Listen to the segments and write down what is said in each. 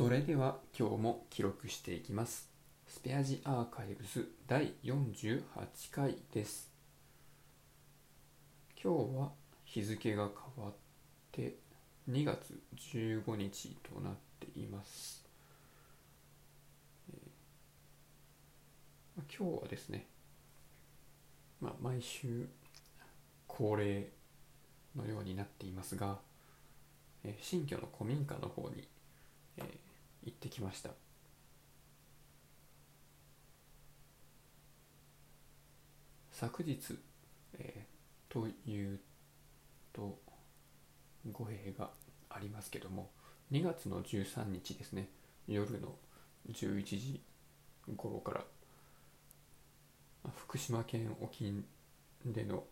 それでは今日も記録していきます。スペアジアーカイブス第48回です。今日は日付が変わって2月15日となっています。今日はですね、まあ、毎週恒例のようになっていますが、えー新居の古民家の方に、えー行ってきました。昨日、えーというと語弊がありますけども2月の13日ですね。夜の11時頃から福島県沖での、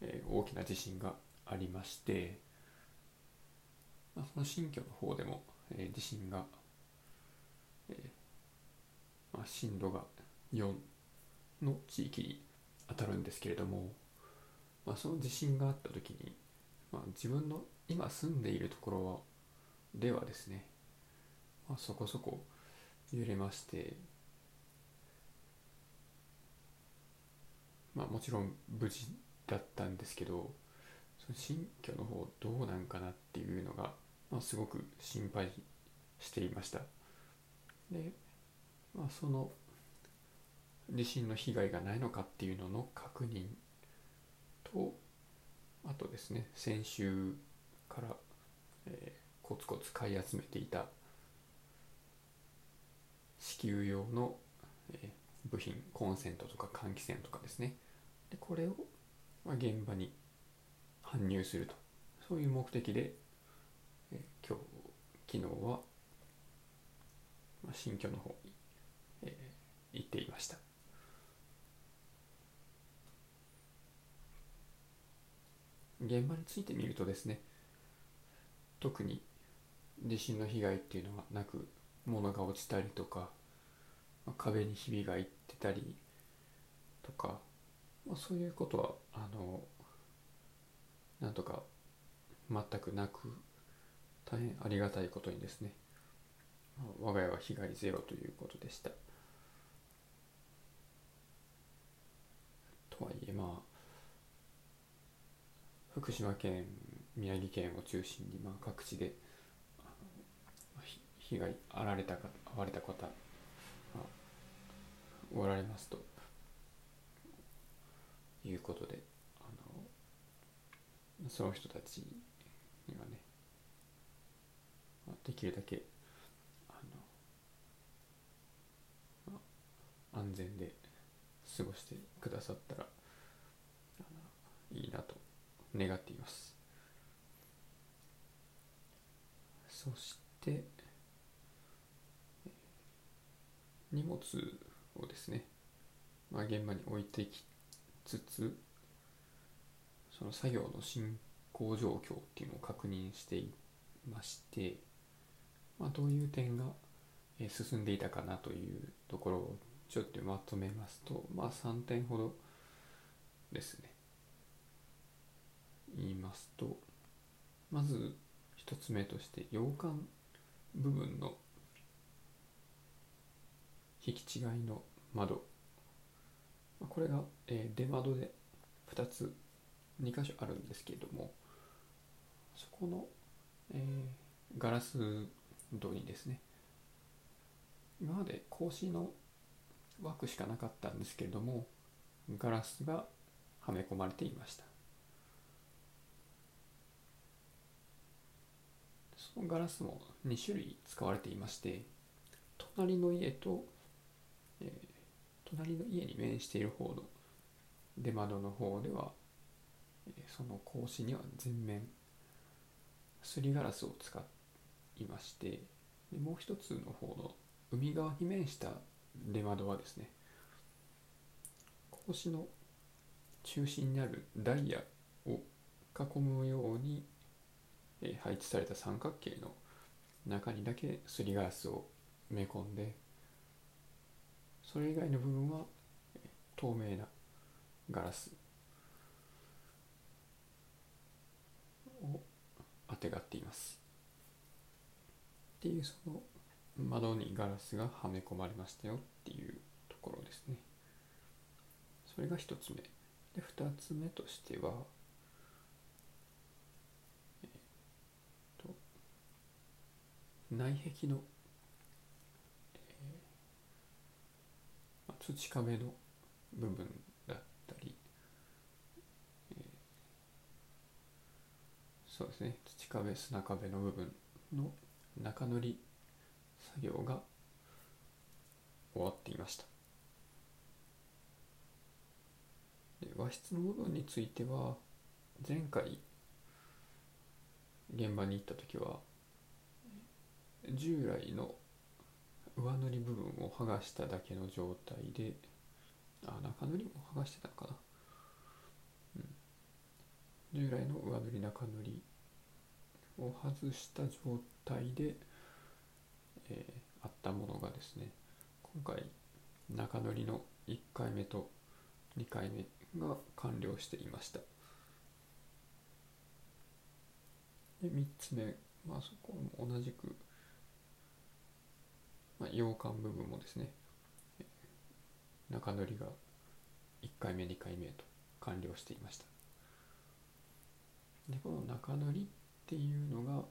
えー大きな地震がありまして、まあ、その新居の方でも、えー地震が、えまあ、震度が4の地域に当たるんですけれども、まあ、その地震があった時に、まあ、自分の今住んでいるところはではですね、まあ、そこそこ揺れまして、まあ、もちろん無事だったんですけどその新居の方どうなんかなっていうのが、まあ、すごく心配していました。で、まあ、その地震の被害がないのかっていうのの確認とあとですね先週から、えーコツコツ買い集めていた支給用の、えー部品コンセントとか換気扇とかですね。でこれを、まあ、現場に搬入すると。そういう目的で、えー今日昨日は、新居の方に、えー行っていました。現場についてみるとですね特に地震の被害っていうのはなく物が落ちたりとか、壁にひびが入ってたりとか、まあ、そういうことはあのなんとか全くなく大変ありがたいことにですね我が家は被害ゼロということでした。とはいえまあ福島県宮城県を中心にまあ各地で被害あられたか遭われた方、まあおられますと。いうことであのその人たちにはね、できるだけあの、まあ安全で過ごしてくださったらいいなと願っています。そして荷物をですね、まあ、現場に置いてきつつその作業の進行状況っていうのを確認していまして、まあ、どういう点が進んでいたかなというところをちょっとまとめますとまあ3点ほどですね。言いますとまず一つ目として洋館部分の引き違いの窓。これが、え出窓で2つ2箇所あるんですけれどもそこの、えーガラス戸にですね今まで格子の枠しかなかったんですけれどもガラスがはめ込まれていました。そのガラスも2種類使われていまして隣の家と、えー隣の家に面している方の出窓の方では、えーその格子には全面すりガラスを使いましてでもう一つの方の海側に面した出窓はですね格子の中心にあるダイヤを囲むように、え配置された三角形の中にだけすりガラスを埋め込んでそれ以外の部分は透明なガラスをあてがっています。っていうその窓にガラスがはめ込まれましたよっていうところですね。それが1つ目。で2つ目としてはえっと内壁の、えー、土壁の部分だったり、えーそうですね。土壁砂壁の部分の中塗り作業が終わっていました。で和室の部分については前回現場に行った時は従来の上塗り部分を剥がしただけの状態であ中塗りも剥がしてたのかな、うん、従来の上塗り中塗りを外した状態で、えーあったものがですね今回中塗りの1回目と2回目が完了していました。で3つ目まあそこも同じく、まあ、洋館部分もですね中塗りが1回目2回目と完了していました。でこの中塗りっていうのが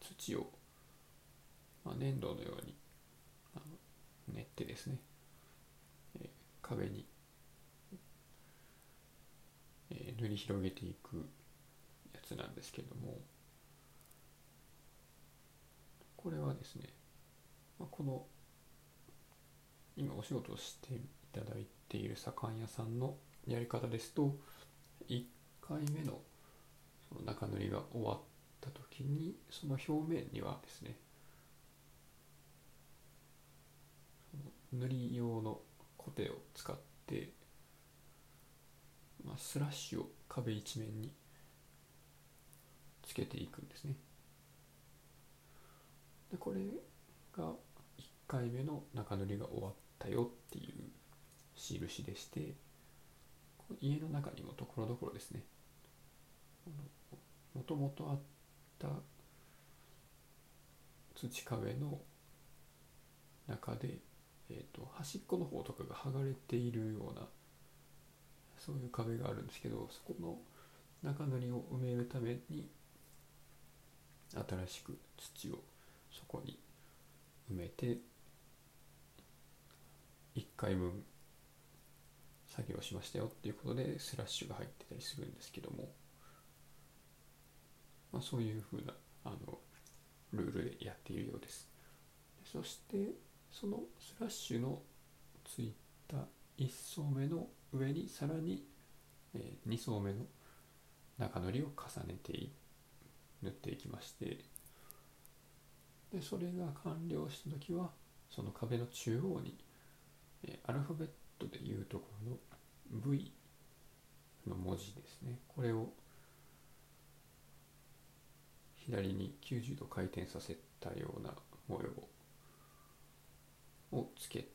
土を、まあ、粘土のようにあの練ってですね、えー壁に、えー塗り広げていくやつなんですけどもこれはですね、まあ、この今お仕事をしていただいている左官屋さんのやり方ですと1回目のその中塗りが終わった時にその表面にはですねその塗り用のコテを使って、まあ、スラッシュを壁一面につけていくんですね。でこれが1回目の中塗りが終わったよっていう印でして家の中にもところどころですね。もともとあった土壁の中で、えー、と端っこの方とかが剥がれているようなそういう壁があるんですけどそこの中塗りを埋めるために新しく土をそこに埋めて1回分作業しましたよっていうことでスラッシュが入ってたりするんですけども、まあ、そういうふうなあのルールでやっているようです。そしてそのスラッシュのついた1層目の上にさらに、え2層目の中塗りを重ねて塗っていきましてでそれが完了した時はその壁の中央に、アルファベットでいうところの V の文字ですね。これを左に90度回転させたような模様ををつけて、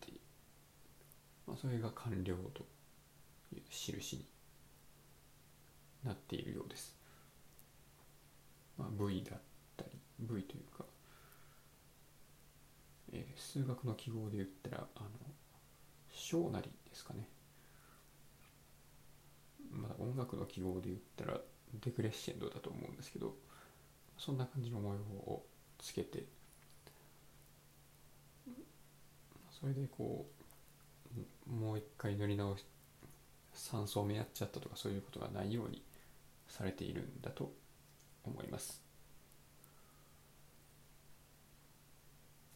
まあ、それが完了という印になっているようです。まあ、V だったり V というか、えー数学の記号で言ったらあの小なりですかねまだ音楽の記号で言ったらデクレッシェンドだと思うんですけどそんな感じの模様をつけてそれでこうもう一回塗り直し3層目やっちゃったとかそういうことがないようにされているんだと思います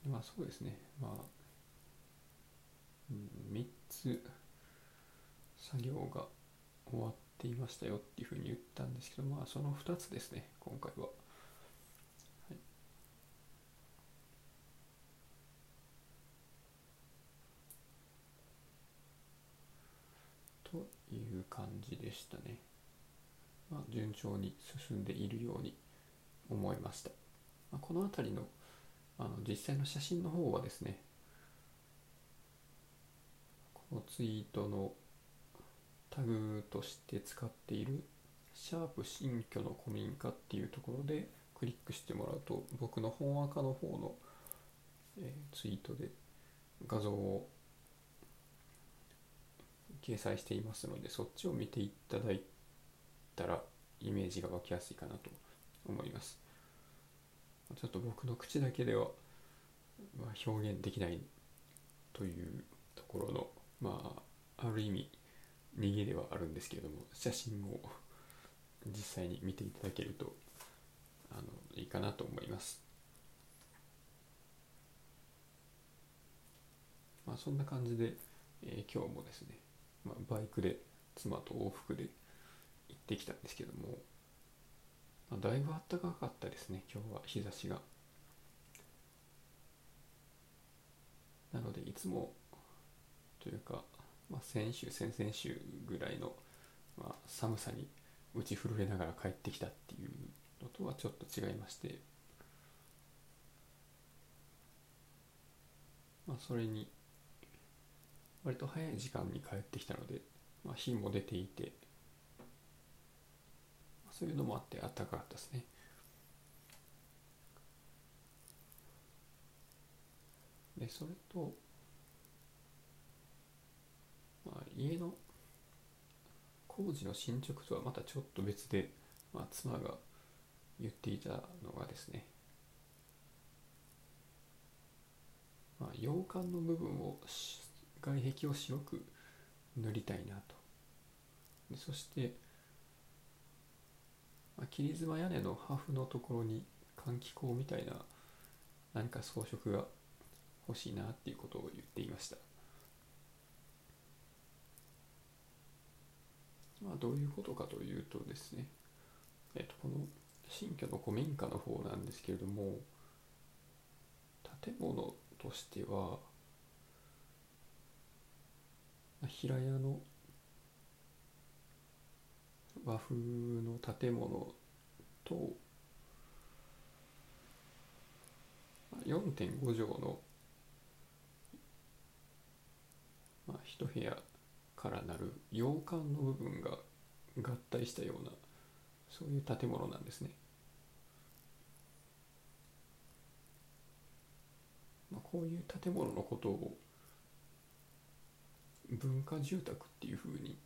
まあそうですねまあ、3つ作業が終わっていましたよっていうふうに言ったんですけどまあその2つですね今回は。はいという感じでしたね。まあ、順調に進んでいるように思いました。まあ、この辺りのあの実際の写真の方はですねこのツイートのタグとして使っているシャープ新居の古民家っていうところでクリックしてもらうと僕の本赤の方のえーツイートで画像を掲載していますのでそっちを見ていただいたらイメージが湧きやすいかなと思います。ちょっと僕の口だけでは、まあ、表現できないというところのまあある意味逃げではあるんですけれども写真を実際に見ていただけるとあのいいかなと思います。まあそんな感じで、えー今日もですね、まあ、バイクで妻と往復で行ってきたんですけども、まあ、だいぶ暖かかったですね今日は日差しが。なのでいつもというか、まあ、先週先々週ぐらいの、まあ、寒さに打ち震えながら帰ってきたっていうのとはちょっと違いまして、まあ、それに割と早い。時間に帰ってきたので、まあ、日も出ていて、そういうのもあって暖かかったですね。でそれと、まあ、家の工事の進捗とはまたちょっと別で、まあ、妻が言っていたのがですね、まあ、洋館の部分を外壁を白く塗りたいなと。でそして、まあ、切妻屋根の破風のところに換気口みたいな何か装飾が欲しいなっていうことを言っていました。まあどういうことかというとですねえっとこの新居の古民家の方なんですけれども建物としては平屋の和風の建物と4.5畳のまあ一部屋からなる洋館の部分が合体したようなそういう建物なんですね。まあ、こういう建物のことを文化住宅っていうふうに、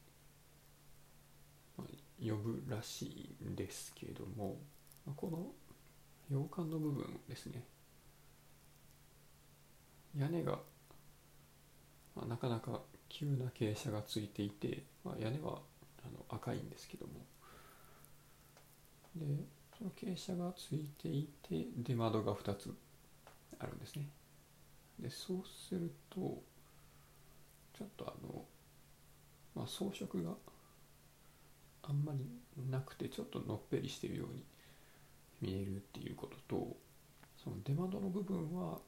呼ぶらしいんですけども、この洋館の部分ですね。屋根が、まあ、なかなか急な傾斜がついていて、まあ、屋根はあの赤いんですけども。でその傾斜がついていて出窓が2つあるんですね。でそうするとちょっとあの、まあ、装飾があんまりなくてちょっとのっぺりしてるように見えるっていうこととその出窓の部分は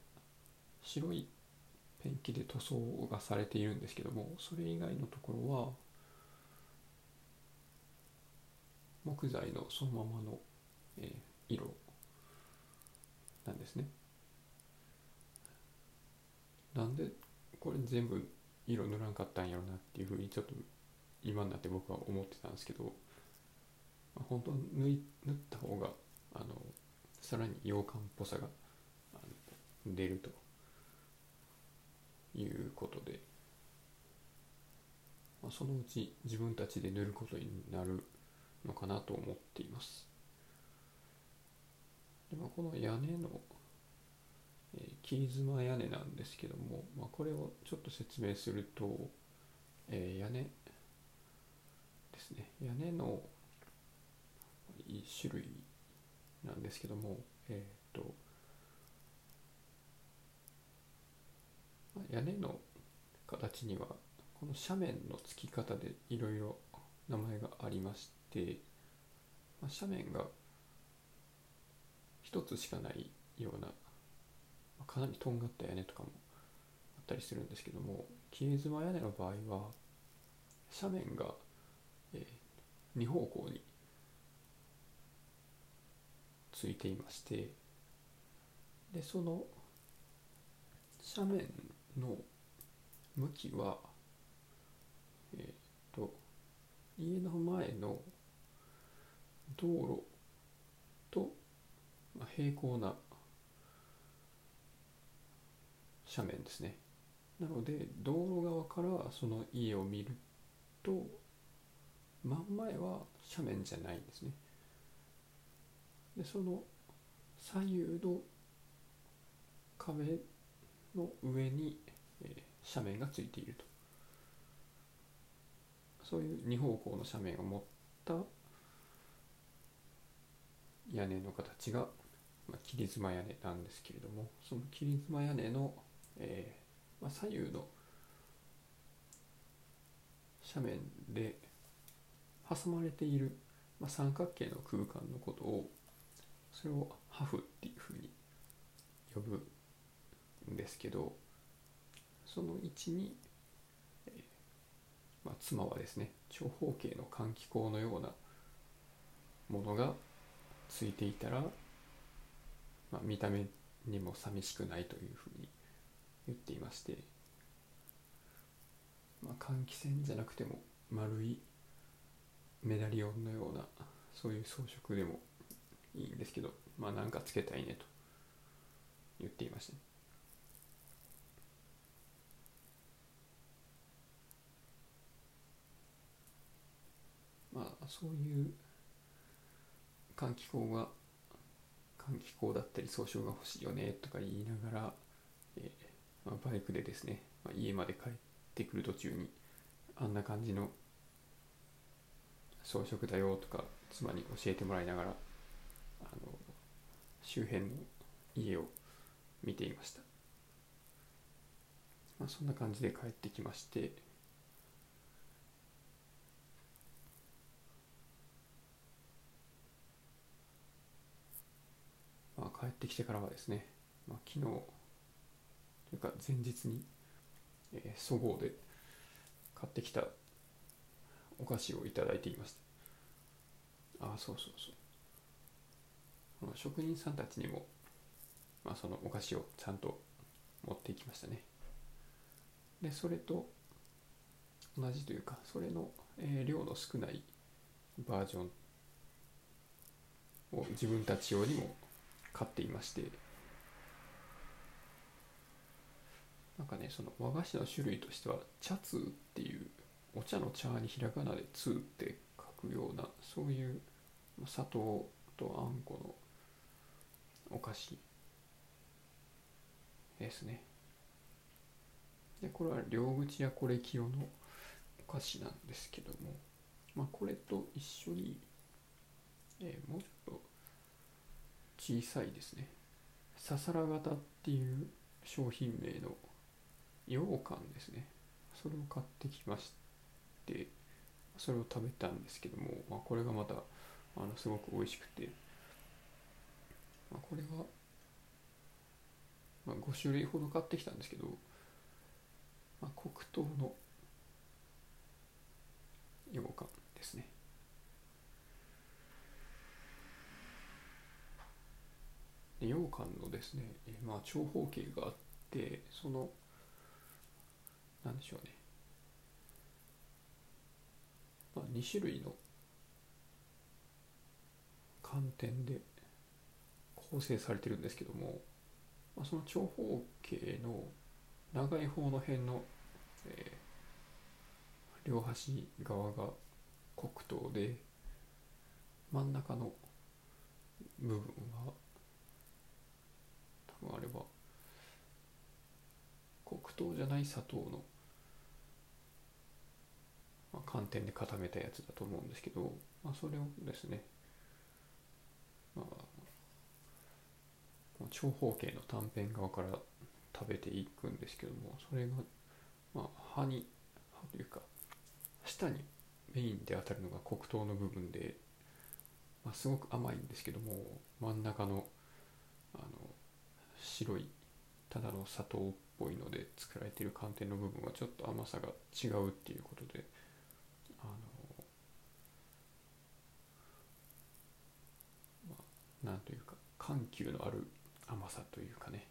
白いペンキで塗装がされているんですけどもそれ以外のところは木材のそのままの、えー色なんですね。なんでこれ全部色塗らんかったんやろなっていうふうにちょっと今になって僕は思ってたんですけど、まあ、本当は塗い塗った方があのさらに洋館っぽさが出るということで、まあ、そのうち自分たちで塗ることになるのかなと思っています。でまあ、この屋根のえー妻屋根なんですけども、まあ、これをちょっと説明すると、えー屋根ですね。屋根の一種類なんですけどもえっ、と屋根の形にはこの斜面の付き方でいろいろ名前がありまして、まあ、斜面が一つしかないようなかなりとんがった屋根とかもあったりするんですけども切妻屋根の場合は斜面が、え2方向についていましてでその斜面の向きはえっ、と家の前の道路とまあ平行な斜面ですね。なので道路側からその家を見ると真ん前は斜面じゃないんですね。でその左右の壁の上に、えー、斜面がついていると。そういう二方向の斜面を持った屋根の形が、まあ、切妻屋根なんですけれどもその切妻屋根の、えーまあ、左右の斜面で挟まれている、まあ、三角形の空間のことをそれをハフっていうふうに呼ぶんですけどその位置に、えーまあ、妻はですね長方形の換気口のようなものがついていたら、まあ、見た目にも寂しくないというふうに言っていまして、まあ、換気扇じゃなくても丸いメダリオンのようなそういう装飾でもいいんですけどまあなんかつけたいねと言っていました、ね、まあそういう換気口が換気口だったり装飾が欲しいよねとか言いながら、まあ、バイクでですね、まあ、家まで帰ってくる途中にあんな感じの装飾だよとか妻に教えてもらいながらあの周辺の家を見ていました、まあ、そんな感じで帰ってきましてまあ、帰ってきてからはですね、まあ、昨日というか前日に、えー、そごうで買ってきたお菓子をいただいていましたああそうそうそう。職人さんたちにも、まあ、そのお菓子をちゃんと持っていきましたね。でそれと同じというかそれの、えー、量の少ないバージョンを自分たち用にも買っていましてなんかねその和菓子の種類としては茶通っていうお茶の茶にひらがなで「通」って書くようなそういう砂糖とあんこのお菓子ですね。でこれは両口やこれ清のお菓子なんですけどもまあこれと一緒に、えー、もうちょっと小さいですね。ささら型っていう商品名の羊羹ですね。それを買ってきましてそれを食べたんですけども、まあ、これがまたあのすごく美味しくて、まあ、これは、まあ、5種類ほど買ってきたんですけど、まあ、黒糖の羊羹ですね。羊羹のですね、まあ、長方形があってそのなんでしょうね、まあ、2種類の寒天で構成されてるんですけども、まあ、その長方形の長い方の辺の、えー、両端側が黒糖で真ん中の部分は多分あれば黒糖じゃない砂糖の、まあ、寒天で固めたやつだと思うんですけど、まあ、それをですね、まあ、長方形の短辺側から食べていくんですけどもそれが、まあ、歯に歯というか舌にメインで当たるのが黒糖の部分で、まあ、すごく甘いんですけども真ん中のあの白いただの砂糖っぽいので作られている寒天の部分はちょっと甘さが違うっていうことであのまあなんというか緩急のある甘さというかね、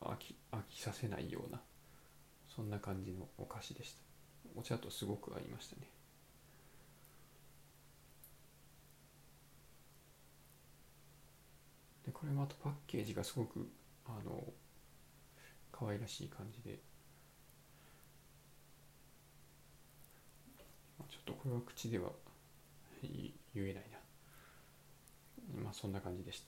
飽き飽きさせないようなそんな感じのお菓子でした。お茶とすごく合いましたね。でこれまたパッケージがすごくあの可愛らしい感じで。ちょっとこれは口では言えないな。まあそんな感じでした。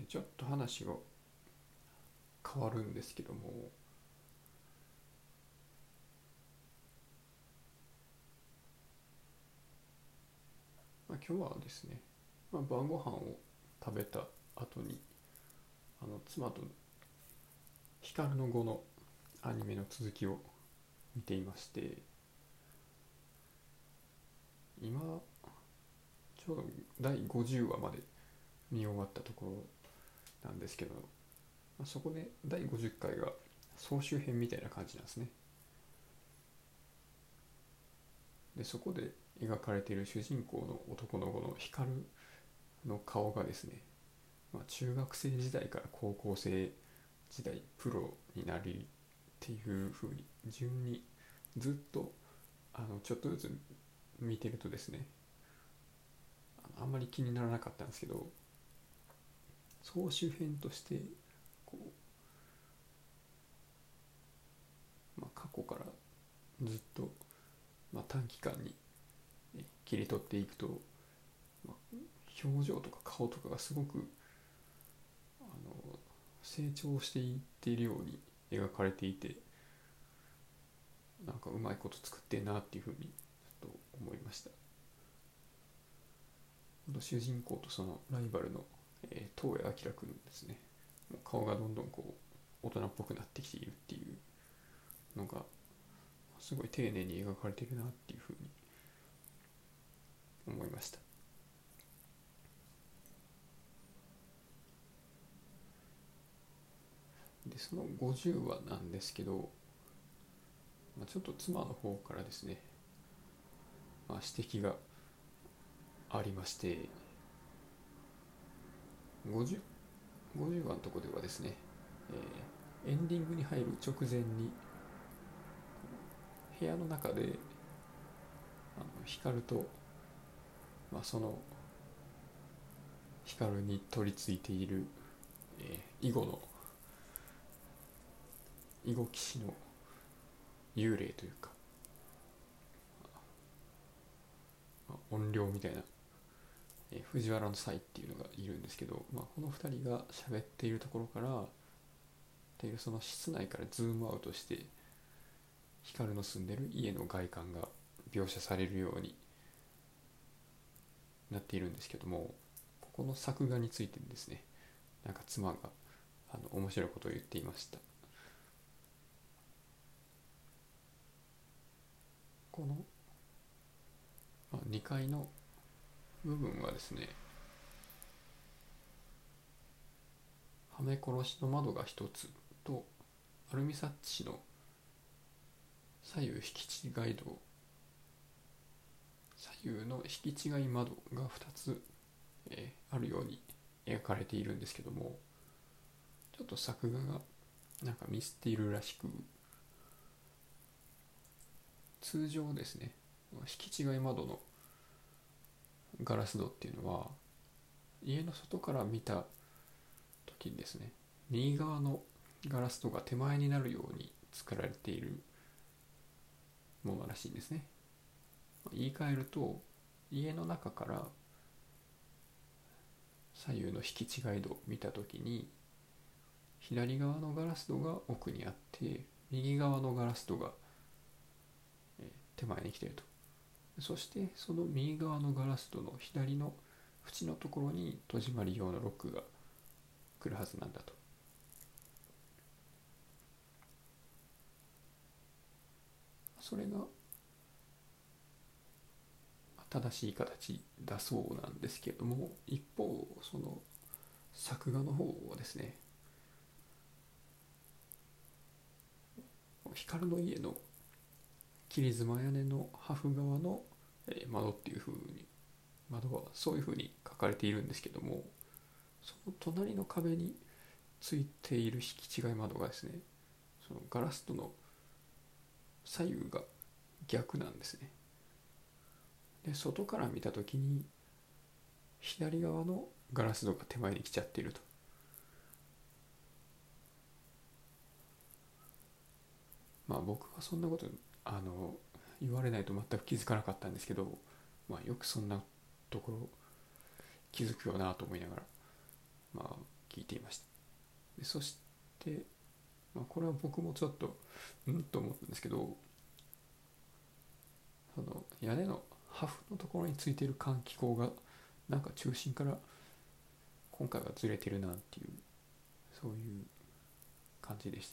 でちょっと話が変わるんですけども。今日はですね、まあ、晩ご飯を食べた後にあの妻と「光の碁」のアニメの続きを見ていまして今ちょうど第50話まで見終わったところなんですけど、まあ、そこで第50回が総集編みたいな感じなんですね。でそこで描かれている主人公の男の子の光の顔がですね、まあ、中学生時代から高校生時代プロになりっていうふうに順にずっとあのちょっとずつ見てるとですねあんまり気にならなかったんですけど総集編としてこう、まあ、過去からずっと、まあ、短期間に切り取っていくと、表情とか顔とかがすごくあの成長していっているように描かれていてなんかうまいこと作ってんなっていうふうにちょっと思いました。主人公とそのライバルのえー、東谷明君ですね。顔がどんどんこう大人っぽくなってきているっていうのがすごい丁寧に描かれてるなっていうふうに思いました。でその50話なんですけど、まあ、ちょっと妻の方からですね、まあ、指摘がありまして 50, 50話のとこではですね、えー、エンディングに入る直前に部屋の中であの光と、まあ、その光に取り付いている、えー、囲碁の囲碁棋士の幽霊というか、まあ、怨霊みたいなえ藤原の才っていうのがいるんですけど、まあ、この2人が喋っているところからていうその室内からズームアウトして光の住んでる家の外観が描写されるようになっているんですけどもここの作画についてですねなんか妻があの面白いことを言っていました。この、まあ、2階の部分はですねはめ殺しの窓が一つとアルミサッチの左右引き違い度左右の引き違い窓が2つ、えー、あるように描かれているんですけどもちょっと作画がなんかミスっているらしく通常ですね引き違い窓のガラス戸っていうのは家の外から見た時にですね右側のガラス戸が手前になるように作られているものらしいんですね。言い換えると家の中から左右の引き違い度を見た時に左側のガラス戸が奥にあって右側のガラス戸が手前に来ているとそしてその右側のガラス戸の左の縁のところに戸締まり用のロックが来るはずなんだと。それが正しい形だそうなんですけれども一方その作画の方はですね光の家の切妻屋根の破風側の窓っていう風に窓はそういう風に書かれているんですけどもその隣の壁についている引き違い窓がですねそのガラスとの左右が逆なんですね。で外から見た時に左側のガラス戸が手前に来ちゃっていると。まあ僕はそんなことあの言われないと全く気づかなかったんですけど、まあ、よくそんなところ気づくよなと思いながら、まあ、聞いていました。でそして、まあ、これは僕もちょっとうんと思ったんですけどその屋根の破風のところについている換気口がなんか中心から今回はずれてるなっていうそういう感じでし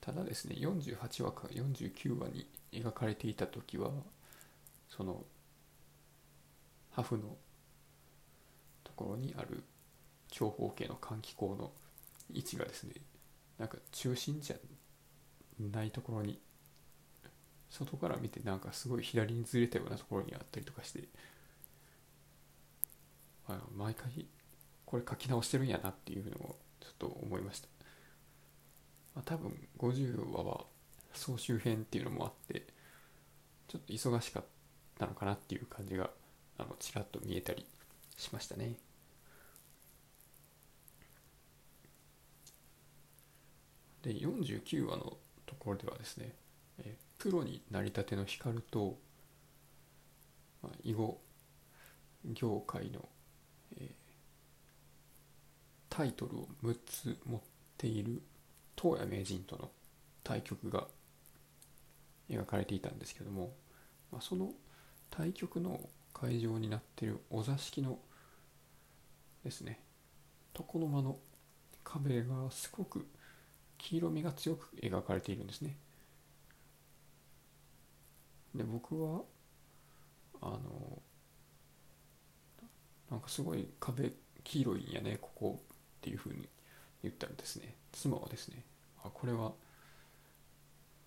た。ただですね48話か49話に描かれていた時はそのハフのところにある長方形の換気口の位置がですねなんか中心じゃないところに外から見てなんかすごい左にずれたようなところにあったりとかしてあ毎回これ書き直してるんやなっていうのをちょっと思いました、まあ、多分50話は総集編っていうのもあってちょっと忙しかったのかなっていう感じがあのちらっと見えたりしましたね。で49話のところではですね、えプロになりたての光と、まあ、囲碁業界の、えー、タイトルを6つ持っている東谷名人との対局が描かれていたんですけども、まあ、その対局の会場になっているお座敷のですね床の間の壁がすごく黄色みが強く描かれているんですね。で僕はあのなんかすごい壁黄色いんやねここっていうふうに言ったらですね。妻はですねあこれは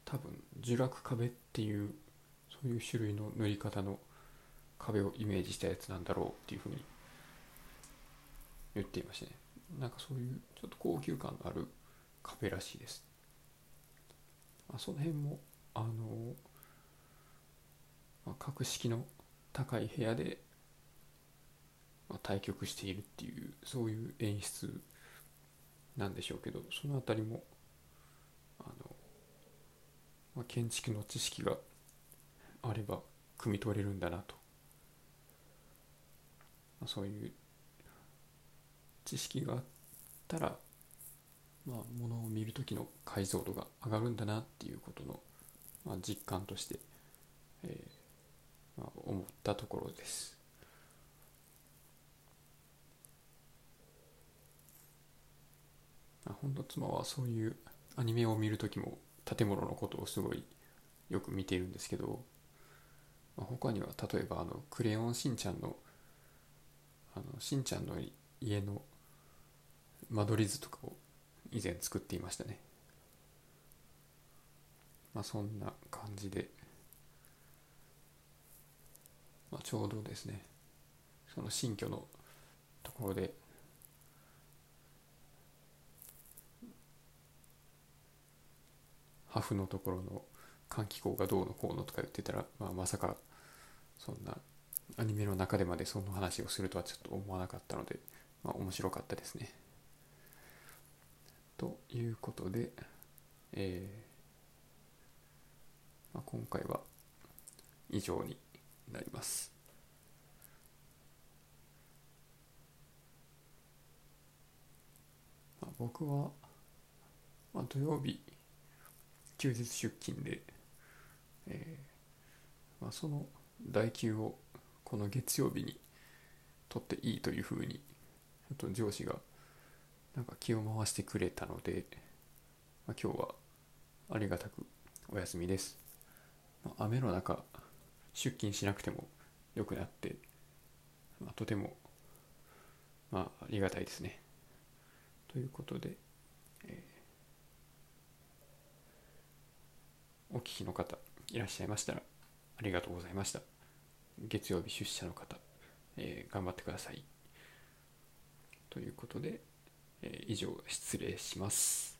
多分呪落壁っていうそういう種類の塗り方の壁をイメージしたやつなんだろうっていうふうに言っていましたね。なんかそういうちょっと高級感のある壁らしいです、まあ、その辺もあのまあ、格式の高い部屋で、まあ、対局しているっていうそういう演出なんでしょうけどその辺りもあの、まあ、建築の知識があれば汲み取れるんだなと、まあ、そういう知識があったらまあ、ものを見る時の解像度が上がるんだなっていうことの、まあ、実感として、えー、思ったところです。本当妻はそういうアニメを見る時も建物のことをすごいよく見ているんですけど、他には例えばあの「クレヨンしんちゃんの」あのしんちゃんの家の間取り図とかを以前作っていましたねまあそんな感じでまあ、ちょうどですねその新居のところでハフのところの換気口がどうのこうのとか言ってたら、まあ、まさかそんなアニメの中でまでその話をするとはちょっと思わなかったので、まあ、面白かったですね。ということで、えーまあ、今回は以上になります。まあ、僕は、まあ、土曜日休日出勤で、えまあ、その代休をこの月曜日に取っていいというふうにちょっと上司がなんか気を回してくれたので、まあ、今日はありがたくお休みです。雨の中出勤しなくても良くなって、まあ、とても、まあ、ありがたいですね。ということで、えー、お聞きの方いらっしゃいましたらありがとうございました。月曜日出社の方、えー、頑張ってください。ということで、えー以上失礼します。